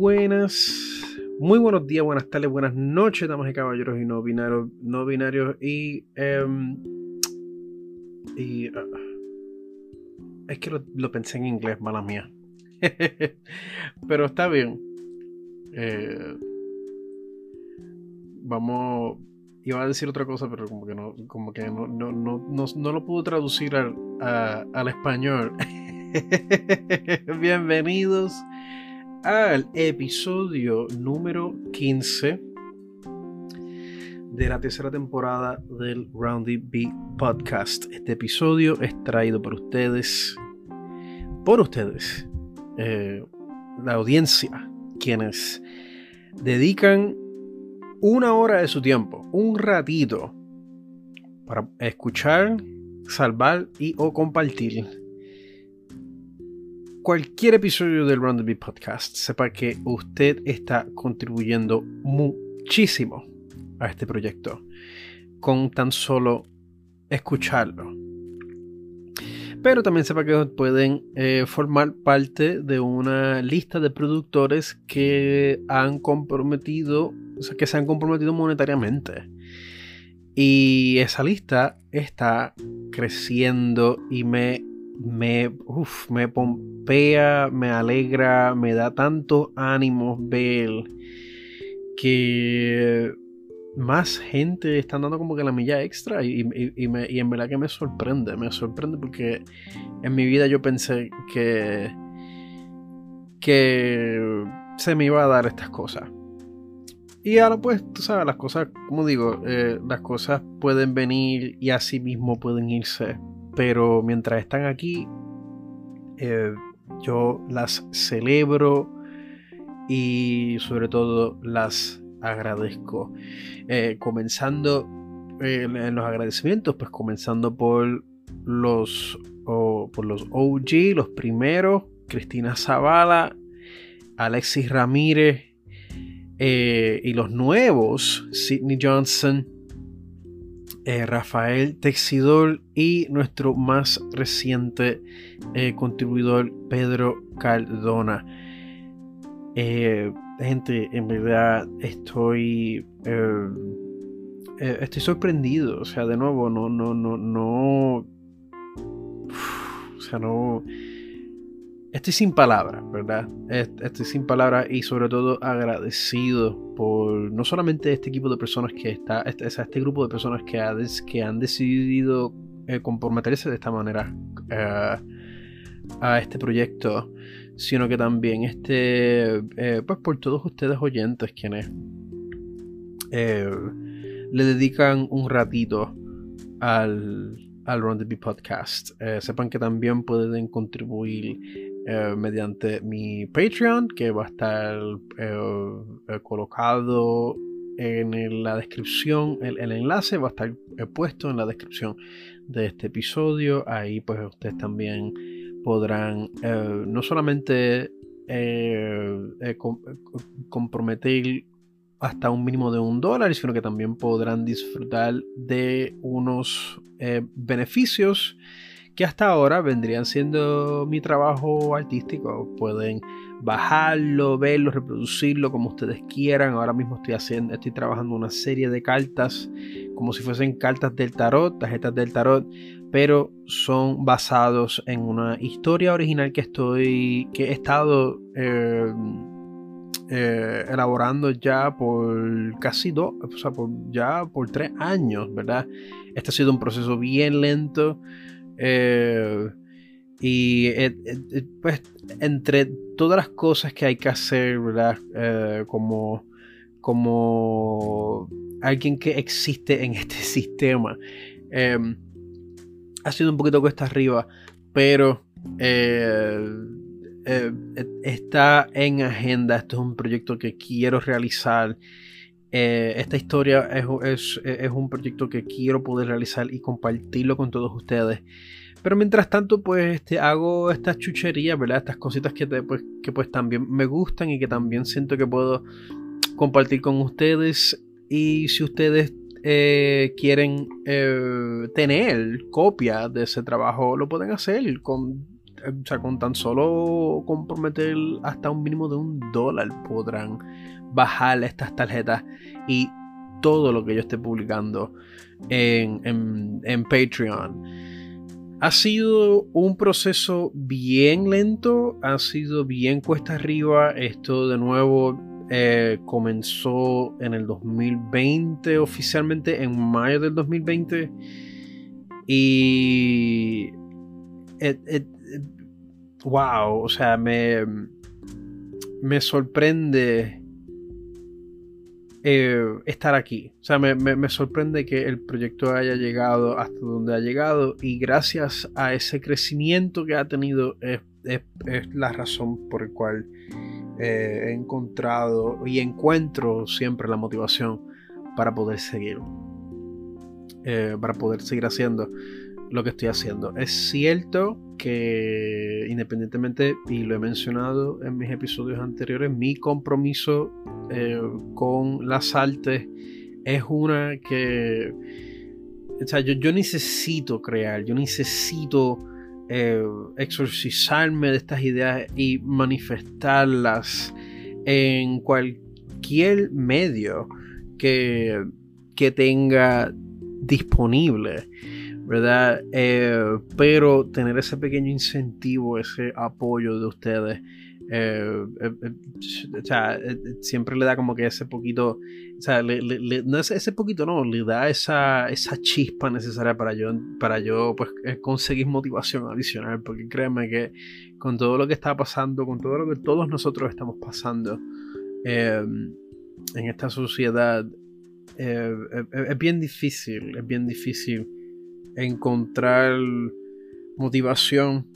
buenas, muy buenos días, buenas tardes, buenas noches, damas y caballeros y no binarios, no binarios y... em, y ah, es que lo, lo pensé en inglés, mala mía. Pero está bien. Eh, vamos. Iba a decir otra cosa, pero como que no, como que no, no, no, no, lo puedo traducir al, al español. Bienvenidos al episodio número 15 de la tercera temporada del Roundy B Podcast. Este episodio es traído por ustedes, por ustedes, eh, la audiencia, quienes dedican una hora de su tiempo, un ratito, para escuchar, salvar y o compartir cualquier episodio del the Beat Podcast, sepa que usted está contribuyendo muchísimo a este proyecto con tan solo escucharlo. Pero también sepa que pueden eh, formar parte de una lista de productores que han comprometido, o sea, que se han comprometido monetariamente. Y esa lista está creciendo y me, me, me pompea, me alegra, me da tanto ánimo ver que más gente está dando como que la milla extra y, y- y me- y en verdad que me sorprende, me sorprende porque en mi vida yo pensé que, que se me iba a dar estas cosas. Y ahora pues, tú sabes, las cosas, como digo, eh, las cosas pueden venir y así mismo pueden irse. Pero mientras están aquí, eh, yo las celebro y sobre todo las agradezco. Eh, comenzando eh, en los agradecimientos, pues comenzando por los, o- por los OG, los primeros, Cristina Zavala, Alexis Ramírez y los nuevos, Sidney Johnson, eh, Rafael Texidor y nuestro más reciente eh, contribuidor Pedro Cardona. Eh, gente, en verdad estoy estoy sorprendido. O sea, de nuevo, no, no, no, no. O sea, no. Estoy sin palabras, ¿verdad? Est- Estoy sin palabras y sobre todo agradecido por no solamente este equipo de personas que está, este, este grupo de personas que, ha que han decidido eh, comprometerse de esta manera eh, a este proyecto, sino que también este, eh, pues por todos ustedes oyentes quienes le dedican un ratito al, al Beat Podcast. Sepan que también pueden contribuir eh, mediante mi Patreon, que va a estar eh, eh, colocado en la descripción. El, el enlace va a estar puesto en la descripción de este episodio. Ahí pues ustedes también podrán no solamente com- comprometer hasta un mínimo de un dólar, sino que también podrán disfrutar de unos beneficios que hasta ahora vendrían siendo mi trabajo artístico. Pueden bajarlo, verlo, reproducirlo como ustedes quieran. Ahora mismo estoy haciendo, estoy trabajando una serie de cartas como si fuesen cartas del tarot, tarjetas del tarot, pero son basados en una historia original que estoy, que he estado eh, eh, elaborando ya por casi dos, o sea, por, ya por tres años, ¿verdad? Este ha sido un proceso bien lento. Eh, y eh, eh, pues entre todas las cosas que hay que hacer, como, como alguien que existe en este sistema. eh, ha sido un poquito cuesta arriba, pero está en agenda. Esto es un proyecto que quiero realizar. Eh, esta historia es, es- es un proyecto que quiero poder realizar y compartirlo con todos ustedes. Pero mientras tanto, pues este, hago estas chucherías, ¿verdad? Estas cositas que, te- pues, que pues también me gustan y que también siento que puedo compartir con ustedes. Y si ustedes eh, quieren eh, tener copia de ese trabajo, lo pueden hacer con o sea, con tan solo comprometer hasta un mínimo de un dólar podrán bajar estas tarjetas y todo lo que yo esté publicando en, en, Patreon. Ha sido un proceso bien lento, ha sido bien cuesta arriba. Esto de nuevo eh, comenzó en el 2020, oficialmente en mayo del 2020. Y. wow, o sea, me. Me sorprende eh, estar aquí. O sea, me, sorprende que el proyecto haya llegado hasta donde ha llegado y gracias a ese crecimiento que ha tenido es, la razón por la cual eh, he encontrado y encuentro siempre la motivación para poder seguir. Eh, para poder seguir haciendo lo que estoy haciendo. Es cierto que independientemente, y lo he mencionado en mis episodios anteriores, mi compromiso eh, con las artes es una que... O sea, yo, necesito crear, yo necesito eh, exorcizarme de estas ideas y manifestarlas en cualquier medio que, que tenga disponible. ¿Verdad? Eh, pero tener ese pequeño incentivo, ese apoyo de ustedes, eh, eh, o sea, siempre le da como que ese poquito, o sea, no es ese poquito, no, le da esa, esa chispa necesaria para yo, para yo pues, conseguir motivación adicional, porque créeme que con todo lo que está pasando, con todo lo que todos nosotros estamos pasando en esta sociedad, es bien difícil, es bien difícil encontrar motivación.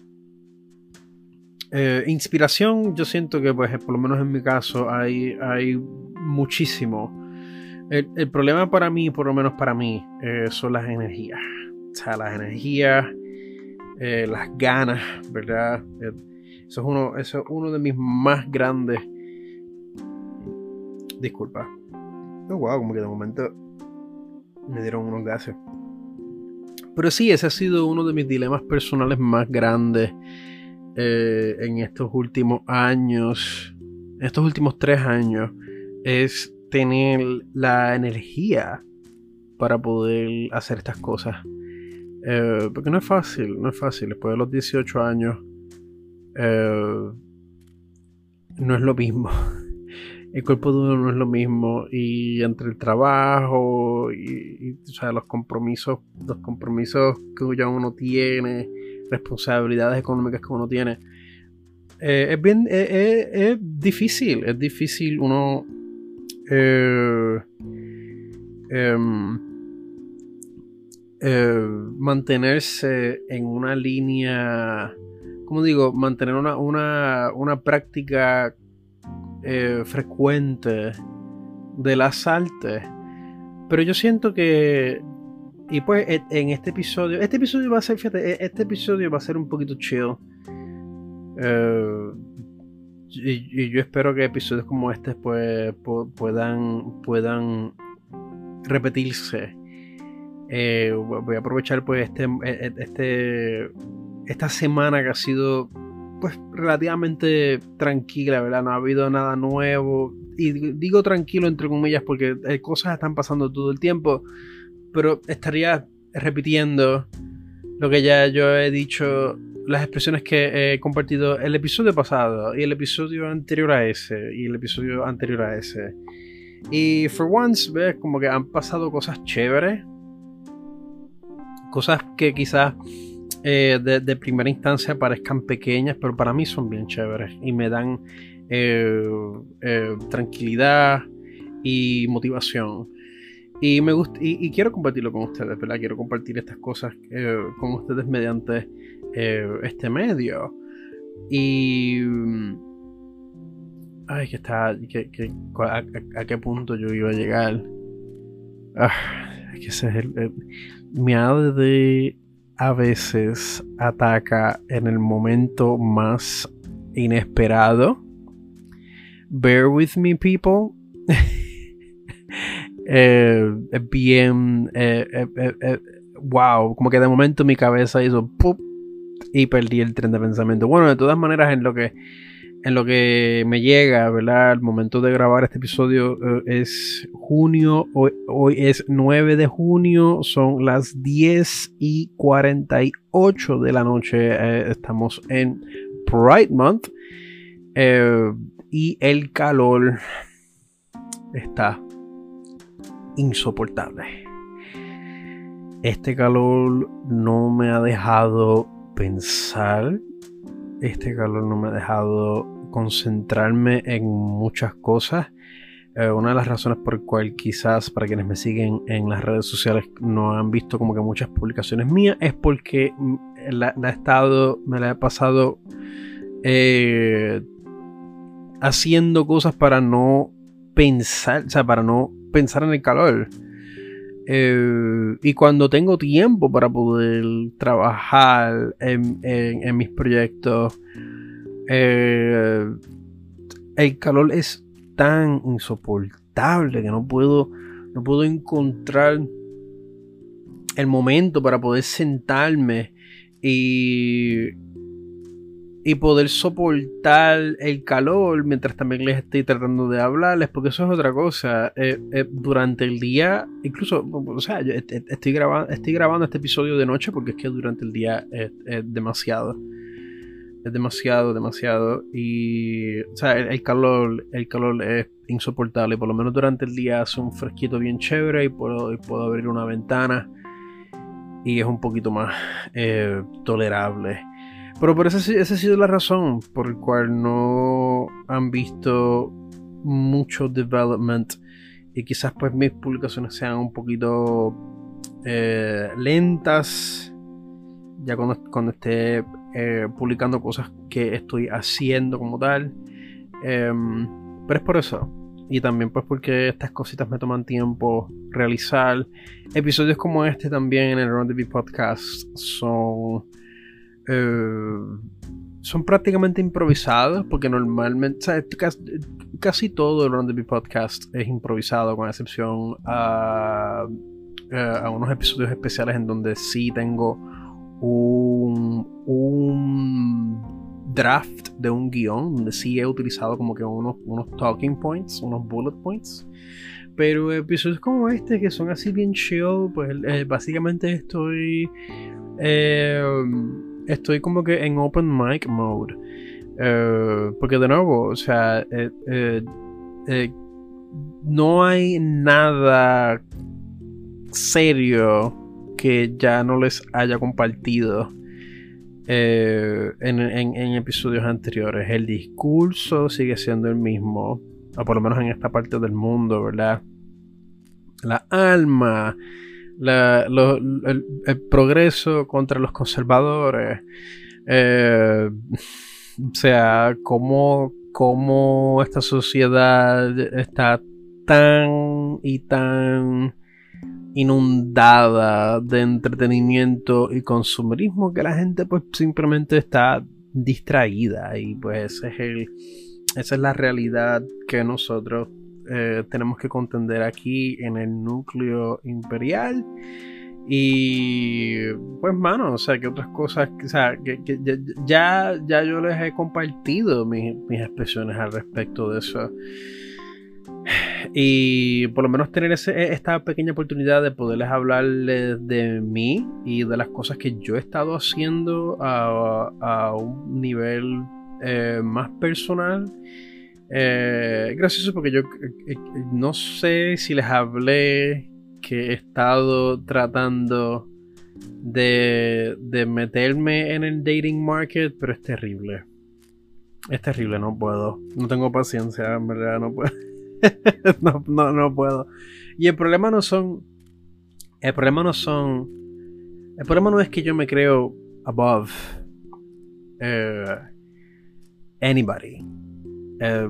Eh, inspiración, yo siento que, pues, por lo menos en mi caso, hay, hay muchísimo. El, problema para mí, por lo menos para mí, eh, son las energías. O sea, las energías, eh, las ganas, ¿verdad? Eso es, uno, eso es uno de mis más grandes. Disculpa. Oh, wow, como que de momento me dieron unos gases. Pero sí, ese ha sido uno de mis dilemas personales más grandes eh, en estos últimos años, en estos últimos tres años, es tener la energía para poder hacer estas cosas. Eh, porque no es fácil, no es fácil. Después de los 18 años, eh, no es lo mismo. el cuerpo de uno no es lo mismo y entre el trabajo y, los compromisos los compromisos que ya uno tiene responsabilidades económicas que uno tiene eh, es bien eh, eh, es, difícil es difícil uno em, mantenerse en una línea como digo mantener una, una, una práctica eh, frecuente de las artes. Pero yo siento que. Y pues e, en este episodio. Este episodio va a ser, fíjate, e, este episodio va a ser un poquito chill. Eh, y, yo espero que episodios como este pues, puedan, puedan repetirse. Eh, voy a aprovechar pues este, e, este, esta semana que ha sido pues relativamente tranquila, ¿verdad? No ha habido nada nuevo. Y digo tranquilo entre comillas porque eh, cosas están pasando todo el tiempo. Pero estaría repitiendo lo que ya yo he dicho, las expresiones que he compartido el episodio pasado y el episodio anterior a ese y el episodio anterior a ese. Y for once, ves como que han pasado cosas chéveres. Cosas que quizás eh, de, primera instancia parezcan pequeñas, pero para mí son bien chéveres y me dan eh, eh, tranquilidad y motivación. Y me gusta, y, quiero compartirlo con ustedes, ¿verdad? Quiero compartir estas cosas con ustedes mediante este medio. Y. Ay, que está. Que, a, qué punto yo iba a llegar? Ah, es que ese es el, el mi de a veces ataca en el momento más inesperado. Bear with me, people. eh, bien. Eh, eh, eh, wow, como que de momento mi cabeza hizo. y perdí el tren de pensamiento. Bueno, de todas maneras, en lo que, en lo que me llega, ¿verdad? Al momento de grabar este episodio eh, es junio, hoy, es 9 de junio, son las 10 y 48 de la noche, eh, estamos en Pride Month eh, y el calor está insoportable. Este calor no me ha dejado pensar. Este calor no me ha dejado concentrarme en muchas cosas. Eh, una de las razones por cual quizás para quienes me siguen en las redes sociales no han visto como que muchas publicaciones mías es porque la, he estado, me la he pasado eh, haciendo cosas para no pensar, o sea, para no pensar en el calor. Eh, y cuando tengo tiempo para poder trabajar en, mis proyectos, eh, el calor es tan insoportable que no puedo, no puedo encontrar el momento para poder sentarme y, y poder soportar el calor mientras también les estoy tratando de hablarles, porque eso es otra cosa. Eh, eh, durante el día, incluso, o sea, yo estoy, grabando, estoy grabando este episodio de noche porque es que durante el día es, demasiado. Es demasiado, demasiado. Y, o sea, el, calor, el calor es insoportable. Por lo menos durante el día hace un fresquito bien chévere y puedo, puedo abrir una ventana. Y es un poquito más eh, tolerable. Pero por esa, esa ha sido la razón por la cual no han visto mucho development y quizás pues mis publicaciones sean un poquito eh, lentas ya cuando, cuando esté eh, publicando cosas que estoy haciendo como tal. Em, pero es por eso. Y también pues porque estas cositas me toman tiempo realizar. Episodios como este también en el Round the Podcast son eh, son prácticamente improvisados porque normalmente casi, todo el Run the Podcast es improvisado con excepción a, eh, a, unos episodios especiales en donde sí tengo un, un draft de un guion donde sí he utilizado como que unos, unos talking points, unos bullet points pero episodios como este que son así bien chill pues eh, básicamente estoy eh, estoy como que en open mic mode. Eh, porque de nuevo, o sea, no hay nada serio que ya no les haya compartido en, en, episodios anteriores. El discurso sigue siendo el mismo, o por lo menos en esta parte del mundo, ¿verdad? La alma el, progreso contra los conservadores. Eh, o sea, cómo, cómo esta sociedad está tan y tan inundada de entretenimiento y consumerismo que la gente pues simplemente está distraída y pues es el, esa es la realidad que nosotros eh, tenemos que contender aquí en el núcleo imperial. Y pues, mano, o sea, que otras cosas, o sea, que, ya, ya yo les he compartido mis, expresiones al respecto de eso. Y por lo menos tener esta pequeña oportunidad de poderles hablarles de mí y de las cosas que yo he estado haciendo a, un nivel eh, más personal eh, gracioso porque yo eh, eh, no sé si les hablé que he estado tratando de, de meterme en el dating market, pero es terrible. Es terrible, no puedo. No tengo paciencia, en verdad, no puedo. no, no, no puedo. Y el problema no son. El problema no son. El problema no es que yo me creo above anybody. Eh,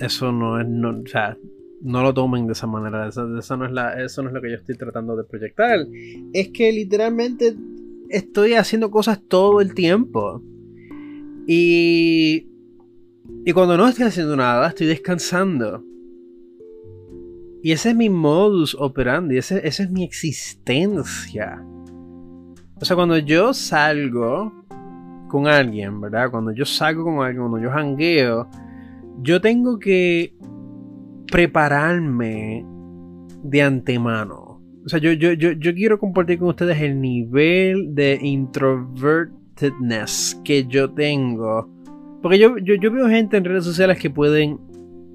eso no es, no, o sea, no lo tomen de esa manera, eso, no es la, eso no es lo que yo estoy tratando de proyectar. Es que literalmente estoy haciendo cosas todo el tiempo. Y, y cuando no estoy haciendo nada, estoy descansando. Y ese es mi modus operandi, esa es mi existencia. O sea, cuando yo salgo con alguien, ¿verdad? Cuando yo salgo con alguien, cuando yo jangueo, yo tengo que prepararme de antemano. O sea, yo, yo, yo, yo quiero compartir con ustedes el nivel de introvertedness que yo tengo. Porque yo, yo, yo veo gente en redes sociales que pueden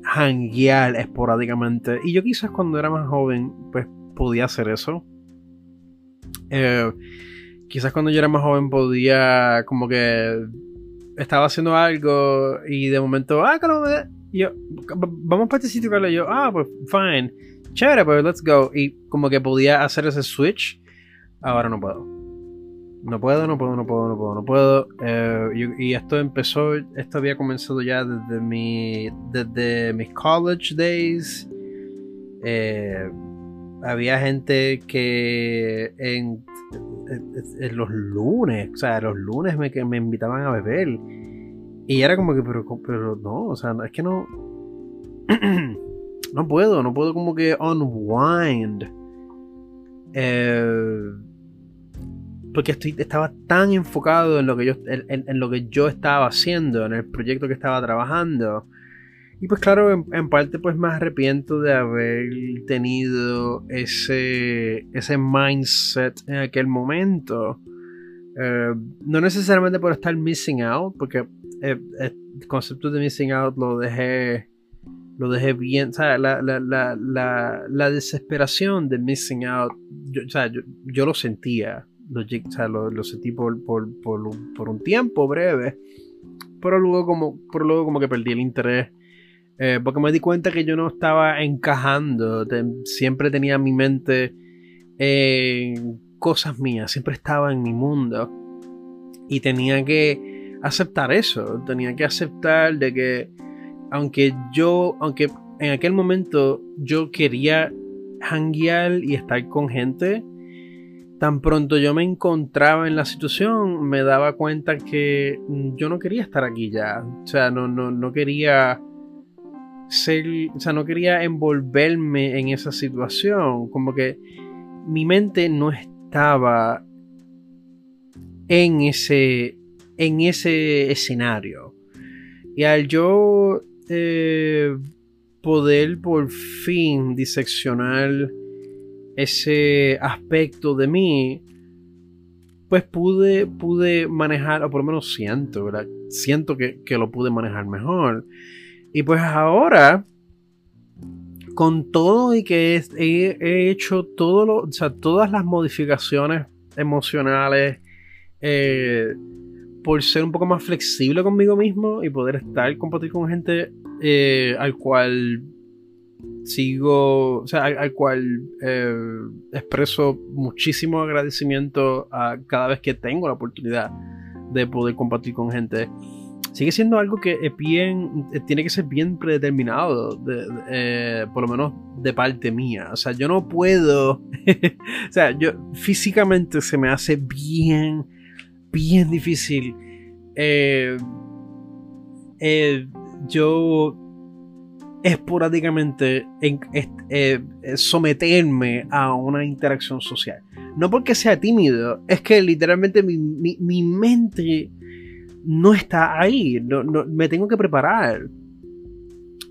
hanguear esporádicamente. Y yo quizás cuando era más joven, pues podía hacer eso. Eh, quizás cuando yo era más joven podía como que estaba haciendo algo y de momento, ah, y yo, vamos para este sitio, Carlos. Yo, ah, pues fine, chévere, pues let's go. Y como que podía hacer ese switch, ahora no puedo. No puedo, no puedo, no puedo, no puedo, no puedo. Eh, y, esto empezó, esto había comenzado ya desde mi, desde mis college days. Eh, había gente que en, los lunes, o sea, los lunes me, que me invitaban a beber. Y era como que, pero, pero no, o sea, es que no. no puedo, no puedo como que unwind. Eh, porque estoy, estaba tan enfocado en lo, que yo, en, lo que yo estaba haciendo, en el proyecto que estaba trabajando. Y pues claro, en, parte pues me arrepiento de haber tenido ese, ese mindset en aquel momento. Eh, no necesariamente por estar missing out, porque eh, el concepto de missing out lo dejé lo dejé bien, o sea, la, la, la, la desesperación de missing out, yo, o sea, yo, lo sentía, lo, o sea, sentí por, por, por, un, tiempo breve, pero luego como, pero luego como que perdí el interés eh, porque me di cuenta que yo no estaba encajando. siempre tenía mi mente en cosas mías. Siempre estaba en mi mundo. Y tenía que aceptar eso. Tenía que aceptar de que aunque yo, aunque en aquel momento yo quería hanguear y estar con gente, tan pronto yo me encontraba en la situación, me daba cuenta que yo no quería estar aquí ya. O sea, no, no, no quería ser, o sea, no quería envolverme en esa situación, como que mi mente no estaba en ese, en ese escenario. Y al yo eh, poder por fin diseccionar ese aspecto de mí, pues pude, pude manejar, o por lo menos siento, ¿verdad? Siento que, que lo pude manejar mejor. Y pues ahora, con todo y que he, hecho todo lo, o sea, todas las modificaciones emocionales, eh, por ser un poco más flexible conmigo mismo y poder estar, compartir con gente eh, al cual sigo, o sea, al, cual eh, expreso muchísimo agradecimiento a cada vez que tengo la oportunidad de poder compartir con gente sigue siendo algo que es bien, eh, tiene que ser bien predeterminado, eh, por lo menos de parte mía. O sea, yo no puedo, o sea, yo físicamente se me hace bien, bien difícil. Eh, yo esporádicamente en, someterme a una interacción social. No porque sea tímido, es que literalmente mi, mi mente no está ahí. No, me tengo que preparar.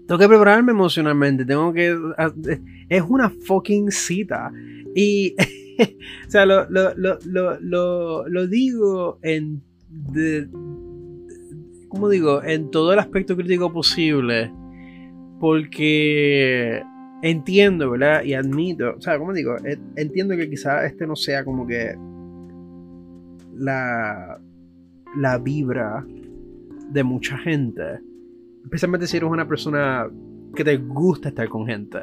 Tengo que prepararme emocionalmente. Tengo que. Es una fucking cita. Y. o sea, lo, lo, digo en. De, ¿Cómo digo? En todo el aspecto crítico posible. Porque entiendo, ¿verdad? Y admito. O sea, ¿cómo digo? Entiendo que quizá este no sea como que. La la vibra de mucha gente. Especialmente si eres una persona que te gusta estar con gente.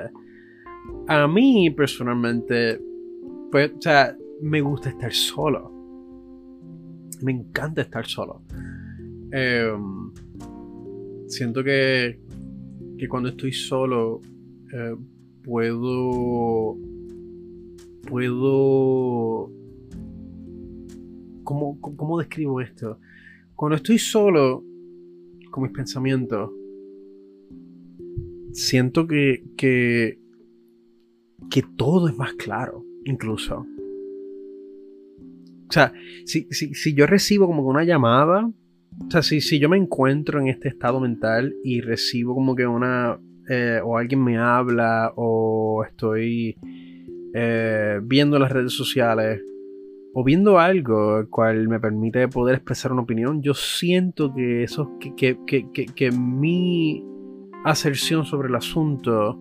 A mí personalmente, pues, o sea, me gusta estar solo. Me encanta estar solo. Em, siento que, que cuando estoy solo eh, puedo puedo ¿cómo, describo esto? Cuando estoy solo con mis pensamientos, siento que, que, que todo es más claro, incluso. O sea, si, si, yo recibo como una llamada, o sea, si, si yo me encuentro en este estado mental y recibo como que una, eh, o alguien me habla, o estoy eh, viendo las redes sociales, o viendo algo cual me permite poder expresar una opinión, yo siento que eso, que, que, que, que mi aserción sobre el asunto,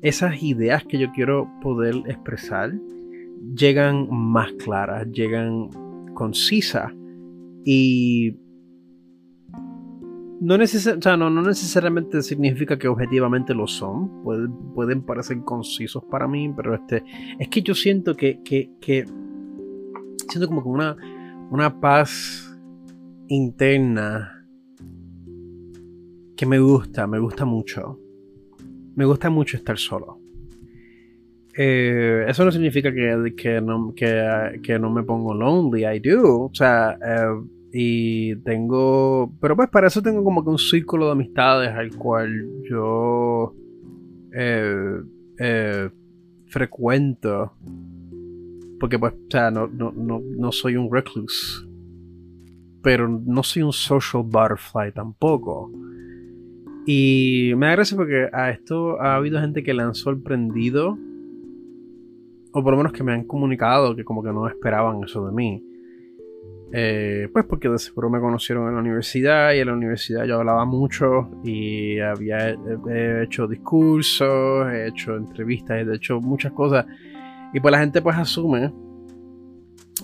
esas ideas que yo quiero poder expresar, llegan más claras, llegan concisas y no, no, necesariamente significa que objetivamente lo son, pueden, pueden, parecer concisos para mí, pero este, es que yo siento que, que, que siento como que una, una paz interna que me gusta, me gusta mucho. Me gusta mucho estar solo. Eh, eso no significa que, que, no, que, no me pongo lonely, I do. O sea, eh, y tengo. Pero pues para eso tengo como que un círculo de amistades al cual yo eh, frecuento. Porque pues, o sea, no, no, no soy un recluse. Pero no soy un social butterfly tampoco. Y me gracia porque a esto ha habido gente que le han sorprendido o por lo menos que me han comunicado que como que no esperaban eso de mí. Eh, pues porque de seguro me conocieron en la universidad y en la universidad yo hablaba mucho y había hecho discursos, he hecho entrevistas, he hecho muchas cosas y pues la gente pues asume,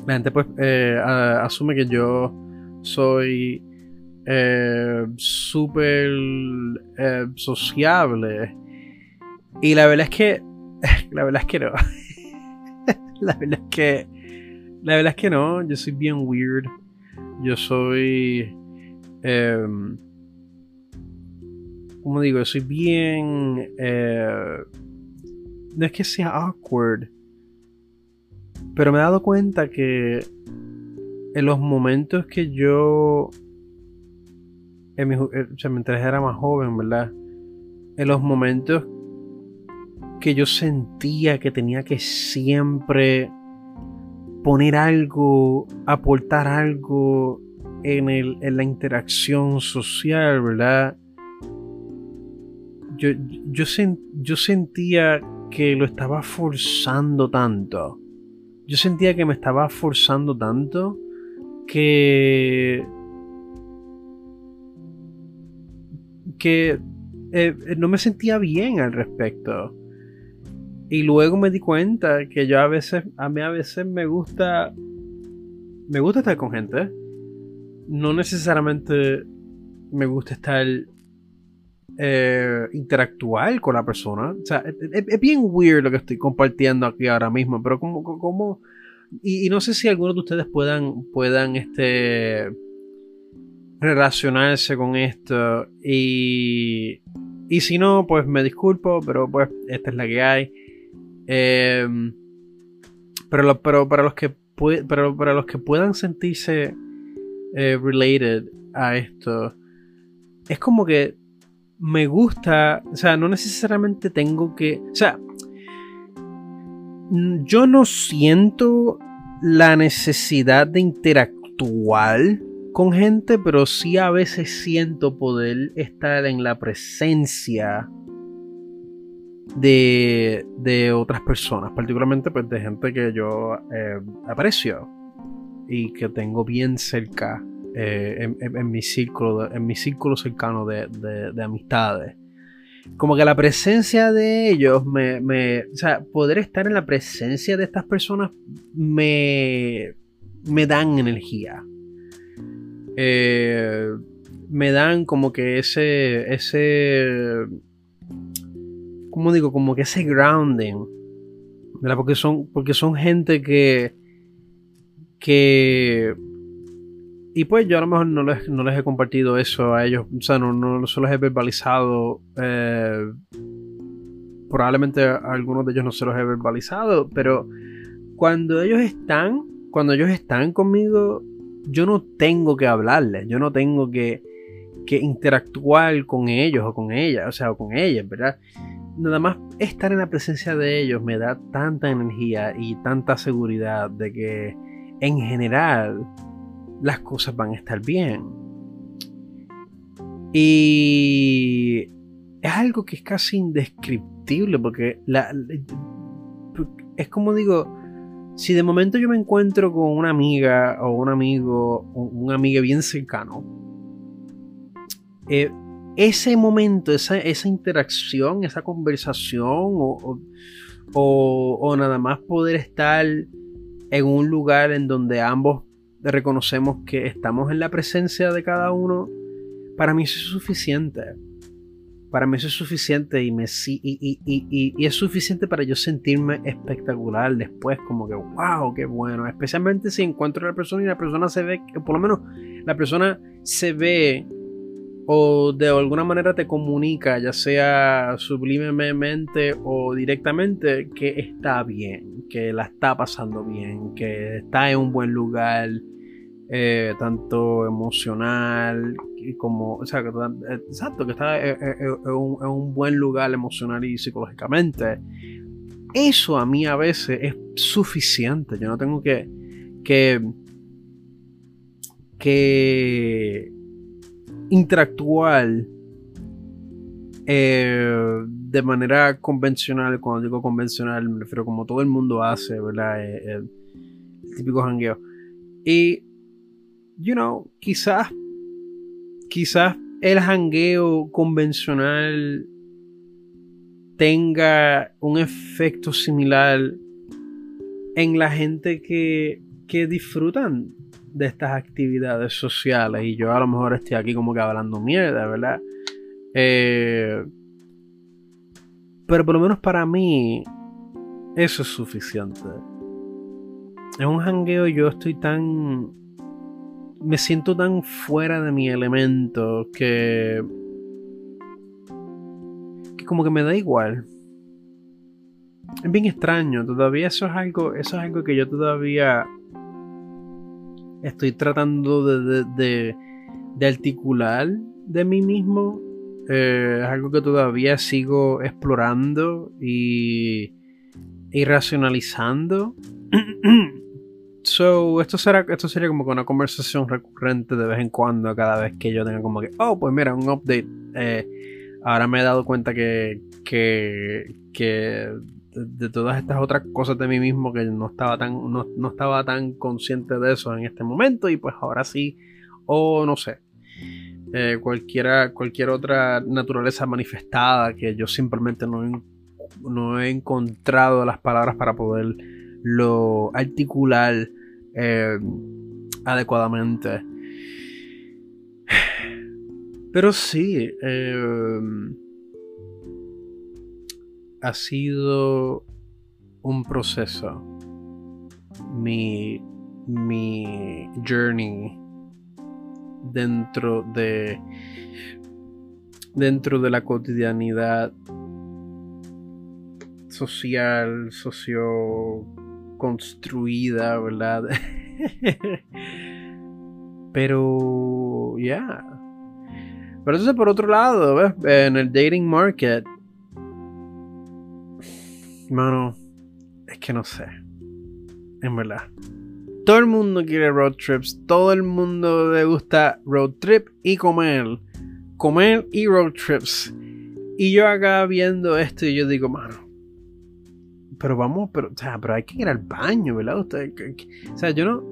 la gente pues eh, asume que yo soy eh, súper sociable y la verdad es que, la verdad es que no. la verdad es que. La verdad es que no. Yo soy bien weird. Yo soy. Eh, ¿Cómo digo? Yo soy bien. Eh, no es que sea awkward. Pero me he dado cuenta que. En los momentos que yo. En mi, eh, o sea, mientras era más joven, ¿verdad? En los momentos que yo sentía que tenía que siempre poner algo, aportar algo en, el, en la interacción social, ¿verdad? Yo, yo, sentía que lo estaba forzando tanto. Yo sentía que me estaba forzando tanto que... que eh, no me sentía bien al respecto. Y luego me di cuenta que yo a veces, a mí a veces me gusta, me gusta estar con gente. No necesariamente me gusta estar eh, interactuar con la persona. O sea, es, bien weird lo que estoy compartiendo aquí ahora mismo, pero como, como y, y, no sé si algunos de ustedes puedan, puedan, este, relacionarse con esto. Y, y si no, pues me disculpo, pero pues esta es la que hay. Em, pero, para los que para los que puedan sentirse eh, related a esto, es como que me gusta, o sea, no necesariamente tengo que, o sea, yo no siento la necesidad de interactuar con gente, pero sí a veces siento poder estar en la presencia de, otras personas, particularmente pues de gente que yo eh, aprecio y que tengo bien cerca eh, en, mi círculo, en mi círculo cercano de, amistades. Como que la presencia de ellos me, O sea, poder estar en la presencia de estas personas me. me dan energía. Eh, me dan como que ese. ese como digo? Como que ese grounding, ¿verdad? Porque son, porque son gente que, que, y pues yo a lo mejor no les, no les he compartido eso a ellos, o sea, no, no se los he verbalizado, eh, probablemente a algunos de ellos no se los he verbalizado, pero cuando ellos están, cuando ellos están conmigo, yo no tengo que hablarles, yo no tengo que, que interactuar con ellos o con ellas, o sea, o con ellas, ¿verdad? Nada más estar en la presencia de ellos me da tanta energía y tanta seguridad de que en general las cosas van a estar bien. Y es algo que es casi indescriptible porque la, es como digo, si de momento yo me encuentro con una amiga o un amigo, un amigo bien cercano, eh, ese momento, esa, interacción, esa conversación o, o, nada más poder estar en un lugar en donde ambos reconocemos que estamos en la presencia de cada uno, para mí eso es suficiente. Para mí eso es suficiente y, me, y, y, es suficiente para yo sentirme espectacular después, como que, wow, qué bueno. Especialmente si encuentro a la persona y la persona se ve, por lo menos la persona se ve o de alguna manera te comunica, ya sea sublimemente o directamente, que está bien, que la está pasando bien, que está en un buen lugar, eh, tanto emocional como, que, exacto, que está en, un, buen lugar emocional y psicológicamente. Eso a mí a veces es suficiente. Yo no tengo que, que, que interactuar eh, de manera convencional. Cuando digo convencional, me refiero como todo el mundo hace, ¿verdad? Eh, eh, el típico jangueo. Y, you know, quizás, quizás el jangueo convencional tenga un efecto similar en la gente que, que disfrutan de estas actividades sociales y yo a lo mejor estoy aquí como que hablando mierda, ¿verdad? Eh, pero por lo menos para mí eso es suficiente. En un jangueo yo estoy tan... Me siento tan fuera de mi elemento que... Que como que me da igual. Es bien extraño. Todavía eso es algo... Eso es algo que yo todavía estoy tratando de, articular de mí mismo. Eh, es algo que todavía sigo explorando y, y racionalizando. so, esto, será, esto sería como una conversación recurrente de vez en cuando, cada vez que yo tenga como que, oh, pues mira, un update. Eh, ahora me he dado cuenta que, que de, todas estas otras cosas de mí mismo que no estaba tan, no, estaba tan consciente de eso en este momento y pues ahora sí, o no sé, eh, cualquiera, cualquier otra naturaleza manifestada que yo simplemente no, no he encontrado las palabras para poderlo articular eh, adecuadamente. Pero sí, eh, ha sido un proceso. Mi, mi journey dentro de dentro de la cotidianidad social, socio construida, ¿verdad? Pero ya. Pero entonces por otro lado, ¿ves? en el dating market Mano, es que no sé. En verdad. Todo el mundo quiere road trips. Todo el mundo le gusta road trip y comer. Comer y road trips. Y yo acá viendo esto y yo digo, mano. Pero vamos, pero, o sea, pero hay que ir al baño, ¿verdad? O sea, yo no.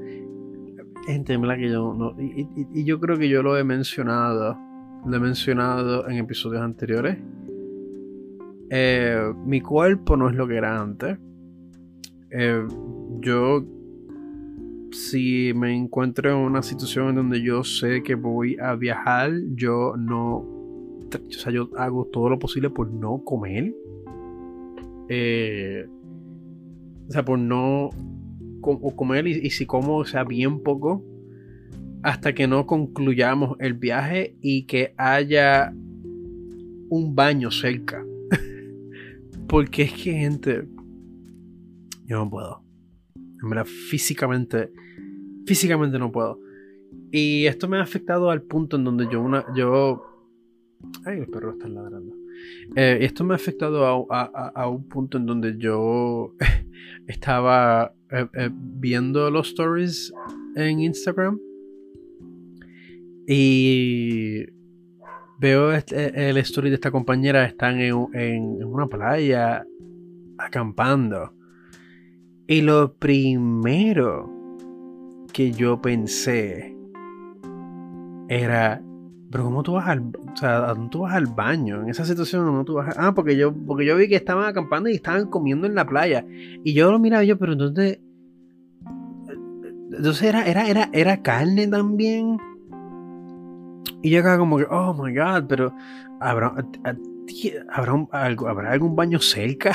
Gente, ¿verdad? Que yo no. Y, y yo creo que yo lo he mencionado. Lo he mencionado en episodios anteriores eh, mi cuerpo no es lo que era antes. Eh, yo, si me encuentro en una situación en donde yo sé que voy a viajar, yo no, o sea, yo hago todo lo posible por no comer. Eh, o sea, por no comer y, y si como, o sea, bien poco, hasta que no concluyamos el viaje y que haya un baño cerca. Porque es que, gente, yo no puedo. En físicamente, físicamente no puedo. Y esto me ha afectado al punto en donde yo una, yo, ay, el perro está ladrando. Eh, esto me ha afectado a, un punto en donde yo estaba eh, eh, viendo los stories en Instagram y veo este, el story de esta compañera, están en una playa acampando. Y lo primero que yo pensé era, pero ¿cómo tú vas al, o sea, ¿a dónde tú vas al baño? En esa situación, ¿no tú vas Ah, porque yo, porque yo vi que estaban acampando y estaban comiendo en la playa. Y yo lo miraba yo, pero entonces... Entonces era, era, era, era carne también. Y yo como que, oh my god, pero ¿habrá, habrá, algo, ¿habrá algún baño cerca?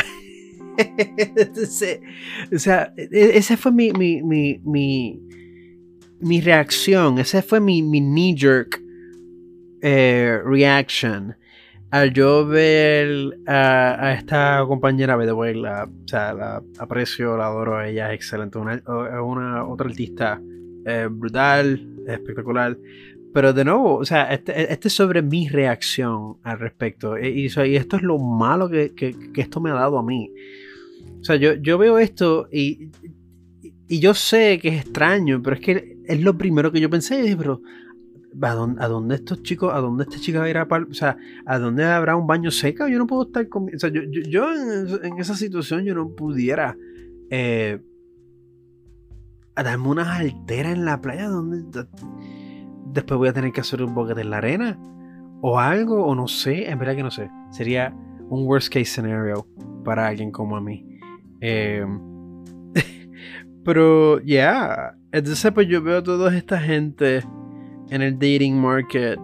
o sea, e, e, esa fue mi, mi, mi, mi, reacción, ese fue mi, mi knee-jerk eh, reaction al yo ver a, esta compañera, by the way, la, o sea, la aprecio, la adoro, ella es excelente, una, una otra artista eh, brutal, espectacular. Pero de nuevo, o sea, este, este, es sobre mi reacción al respecto. Y, y, esto es lo malo que, que, esto me ha dado a mí. O sea, yo, yo veo esto y, y yo sé que es extraño, pero es que es lo primero que yo pensé. Y pero ¿a dónde, ¿a dónde, estos chicos, a dónde esta chica va a ir a O sea, ¿a dónde habrá un baño seco? Yo no puedo estar con... O sea, yo, yo, en, esa situación yo no pudiera... Eh, darme unas alteras en la playa donde después voy a tener que hacer un boquete en la arena o algo o no sé, en verdad que no sé. Sería un worst case scenario para alguien como a mí. Eh, pero, ya, yeah. entonces pues yo veo a toda esta gente en el dating market,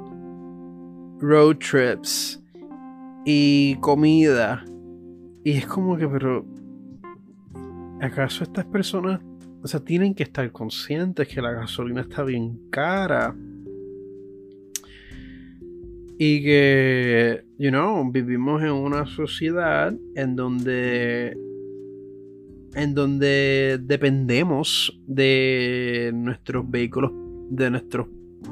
road trips y comida. Y es como que, pero, ¿acaso estas personas, o sea, tienen que estar conscientes que la gasolina está bien cara? Y que, you know, vivimos en una sociedad en donde en donde dependemos de nuestros vehículos, de nuestros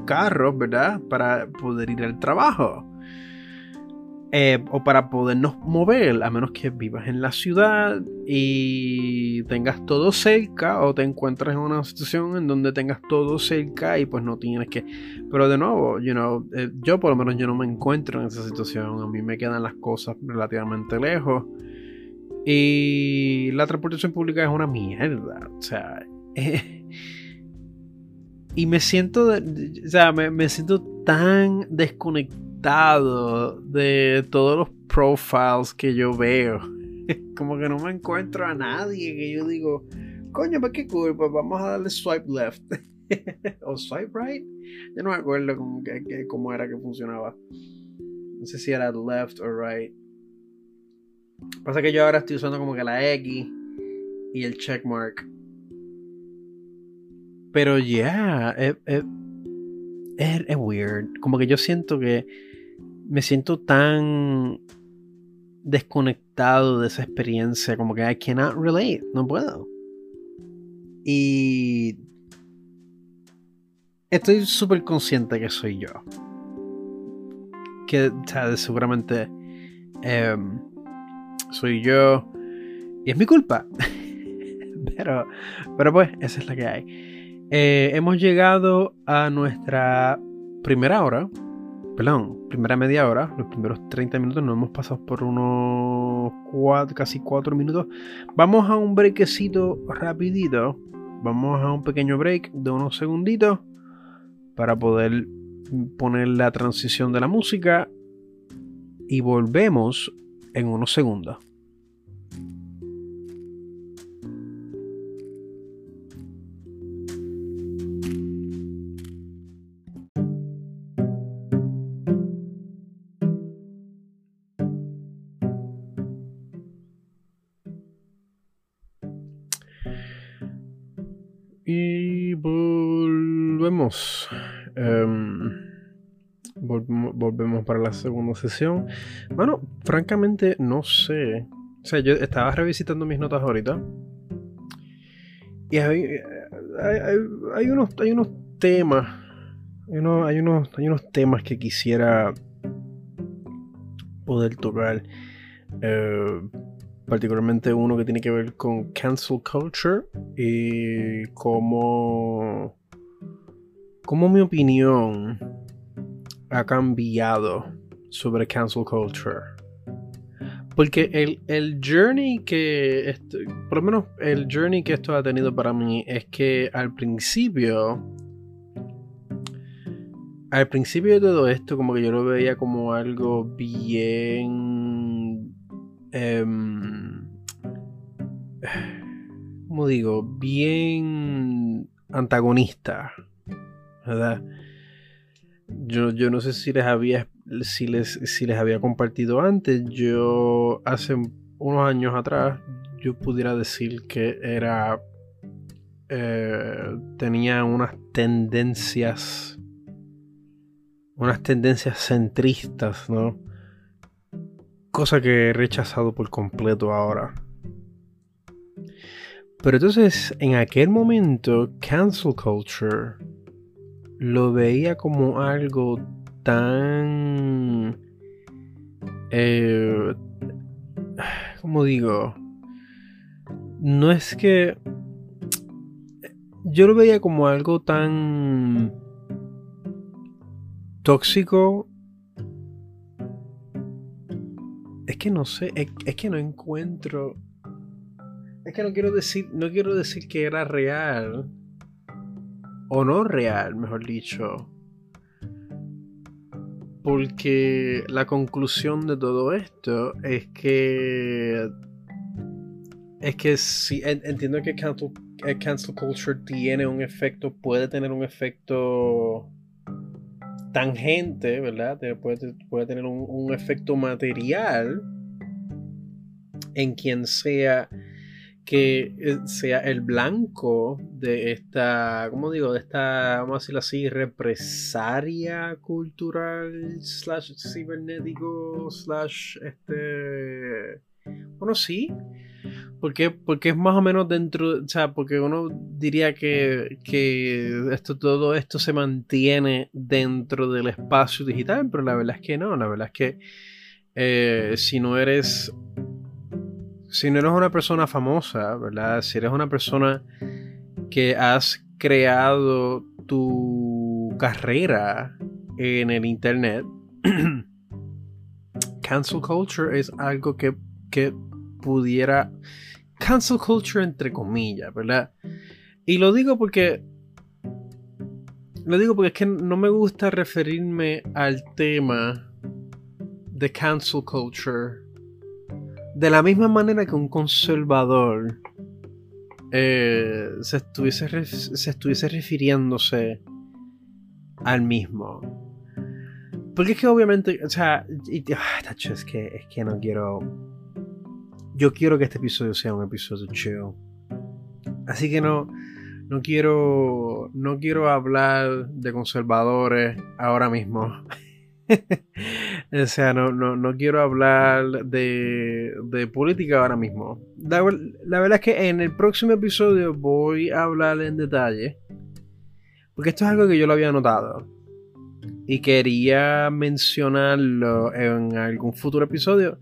carros, ¿verdad? Para poder ir al trabajo. Eh, o para podernos mover, a menos que vivas en la ciudad y tengas todo cerca o te encuentres en una situación en donde tengas todo cerca y pues no tienes que... Pero de nuevo, you know, eh, yo por lo menos yo no me encuentro en esa situación, a mí me quedan las cosas relativamente lejos. Y la transportación pública es una mierda, o sea... y me siento, o sea, me siento tan desconectado de todos los profiles que yo veo. Como que no me encuentro a nadie que yo digo, coño, pues qué pues vamos a darle swipe left. o swipe right. Yo no me acuerdo cómo, era que funcionaba. No sé si era left o right. Pasa que yo ahora estoy usando como que la X y el checkmark. Pero ya, es, es, weird. Como que yo siento que me siento tan desconectado de esa experiencia, como que I cannot relate, no puedo. Y estoy súper consciente que soy yo. Que seguramente em, soy yo. Y es mi culpa. pero, pero pues, esa es la que hay. Eh, hemos llegado a nuestra primera hora perdón, primera media hora, los primeros 30 minutos, nos hemos pasado por unos casi 4 minutos. Vamos a un breakcito rapidito. Vamos a un pequeño break de unos segunditos para poder poner la transición de la música y volvemos en unos segundos. Em, volvemos, para la segunda sesión. Bueno, francamente no sé. O sea, yo estaba revisitando mis notas ahorita. Y hay, hay, unos, hay unos temas. Hay unos, hay, unos, temas que quisiera poder tocar. Eh, particularmente uno que tiene que ver con cancel culture y cómo, cómo mi opinión ha cambiado sobre cancel culture. Porque el, el journey que, por lo menos el journey que esto ha tenido para mí es que al principio, al principio de todo esto, como que yo lo veía como algo bien, em, ¿cómo digo? Bien antagonista, ¿verdad? Yo, yo no sé si les había si les, si les había compartido antes, yo hace unos años atrás, yo pudiera decir que era. Eh, tenía unas tendencias. Unas tendencias centristas, ¿no? Cosa que he rechazado por completo ahora. Pero entonces, en aquel momento, cancel culture lo veía como algo tan... Eh, ¿Cómo digo? No es que... Yo lo veía como algo tan tóxico. Es que no sé, es, es, que no encuentro. Es que no quiero decir, no quiero decir que era real. O no real, mejor dicho. Porque la conclusión de todo esto es que. Es que si entiendo que cancel, eh, cancel culture tiene un efecto, puede tener un efecto tangente, ¿verdad? Puede, puede tener un, un efecto material en quien sea que sea el blanco de esta, ¿cómo digo? De esta, vamos a decirlo así, represaria cultural, slash cibernético, slash, este, bueno, sí, porque, porque es más o menos dentro, o sea, porque uno diría que, que esto, todo esto se mantiene dentro del espacio digital, pero la verdad es que no, la verdad es que eh, si no eres si no eres una persona famosa, ¿verdad? Si eres una persona que has creado tu carrera en el internet, cancel culture es algo que, que pudiera... Cancel culture entre comillas, ¿verdad? Y lo digo porque... Lo digo porque es que no me gusta referirme al tema de cancel culture de la misma manera que un conservador eh, se, estuviese se estuviese refiriéndose al mismo. Porque es que obviamente, o sea, ah, es, que, es que no quiero... Yo quiero que este episodio sea un episodio chill. Así que no, no quiero, no quiero hablar de conservadores ahora mismo. o sea, no, no, quiero hablar de, de política ahora mismo. La, verdad es que en el próximo episodio voy a hablar en detalle. Porque esto es algo que yo lo había notado. Y quería mencionarlo en algún futuro episodio.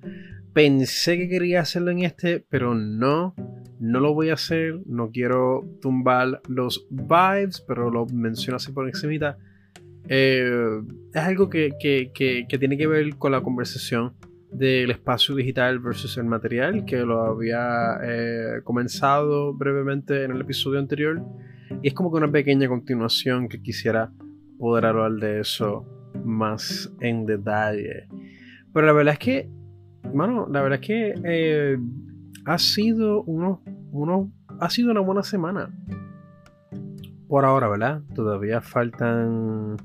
Pensé que quería hacerlo en este, pero no. No lo voy a hacer. No quiero tumbar los vibes, pero lo menciono así por encima eh, es algo que, tiene que ver con la conversación del espacio digital versus el material, que lo había eh, comenzado brevemente en el episodio anterior. Y es como que una pequeña continuación que quisiera poder hablar de eso más en detalle. Pero la verdad es que, bueno, la verdad es que eh, ha sido uno, uno, ha sido una buena semana. Por ahora, ¿verdad? Todavía faltan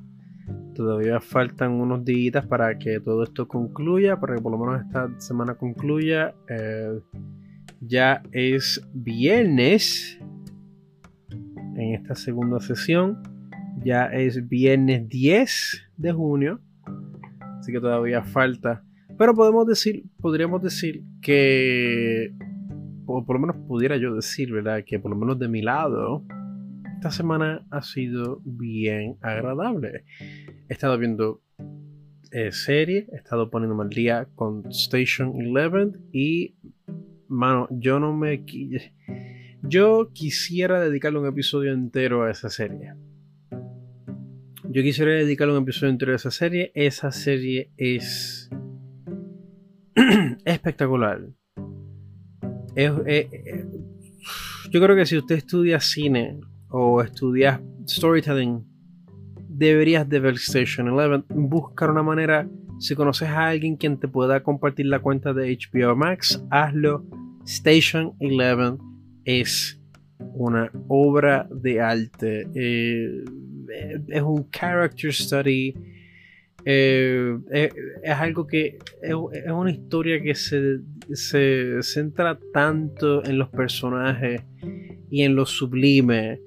Todavía faltan unos días para que todo esto concluya, para que por lo menos esta semana concluya. Eh, ya es viernes en esta segunda sesión. Ya es viernes 10 de junio. Así que todavía falta. Pero podemos decir, podríamos decir que, o por lo menos pudiera yo decir, ¿verdad? Que por lo menos de mi lado, esta semana ha sido bien agradable he estado viendo eh, serie, he estado poniéndome al día con Station 11 y, mano, yo no me... Yo quisiera dedicarle un episodio entero a esa serie. Yo quisiera dedicarle un episodio entero a esa serie. Esa serie es espectacular. yo creo que si usted estudia cine o estudia storytelling, deberías de ver Station 11. Buscar una manera. Si conoces a alguien quien te pueda compartir la cuenta de HBO Max, hazlo. Station 11 es una obra de arte. Eh, es un character study. Eh, es, algo que es, una historia que se, se, centra tanto en los personajes y en lo sublime.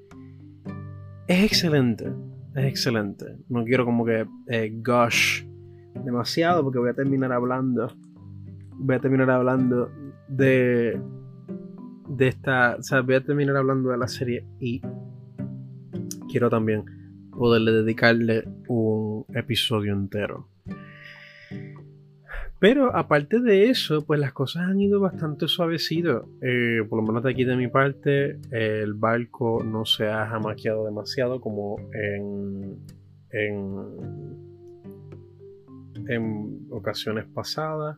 Es excelente, es excelente. No quiero como que eh, gush demasiado porque voy a terminar hablando. Voy a terminar hablando de de esta, o sea, voy a terminar hablando de la serie y quiero también poderle dedicarle un episodio entero. Pero aparte de eso, pues las cosas han ido bastante suavecido. Eh, por lo menos de aquí de mi parte, el barco no se ha jamaqueado demasiado como en, en, en ocasiones pasadas.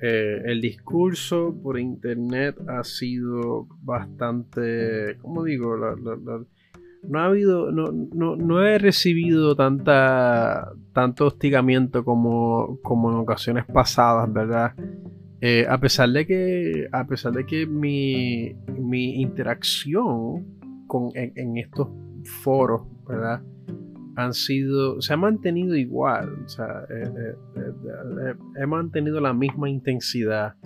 Eh, el discurso por internet ha sido bastante, como digo, no ha habido, no, he recibido tanta, tanto hostigamiento como, como en ocasiones pasadas, ¿verdad? Eh, a pesar de que, a pesar de que mi, mi interacción con, en estos foros, ¿verdad? han sido, se ha mantenido igual, o sea, eh, eh, he mantenido la misma intensidad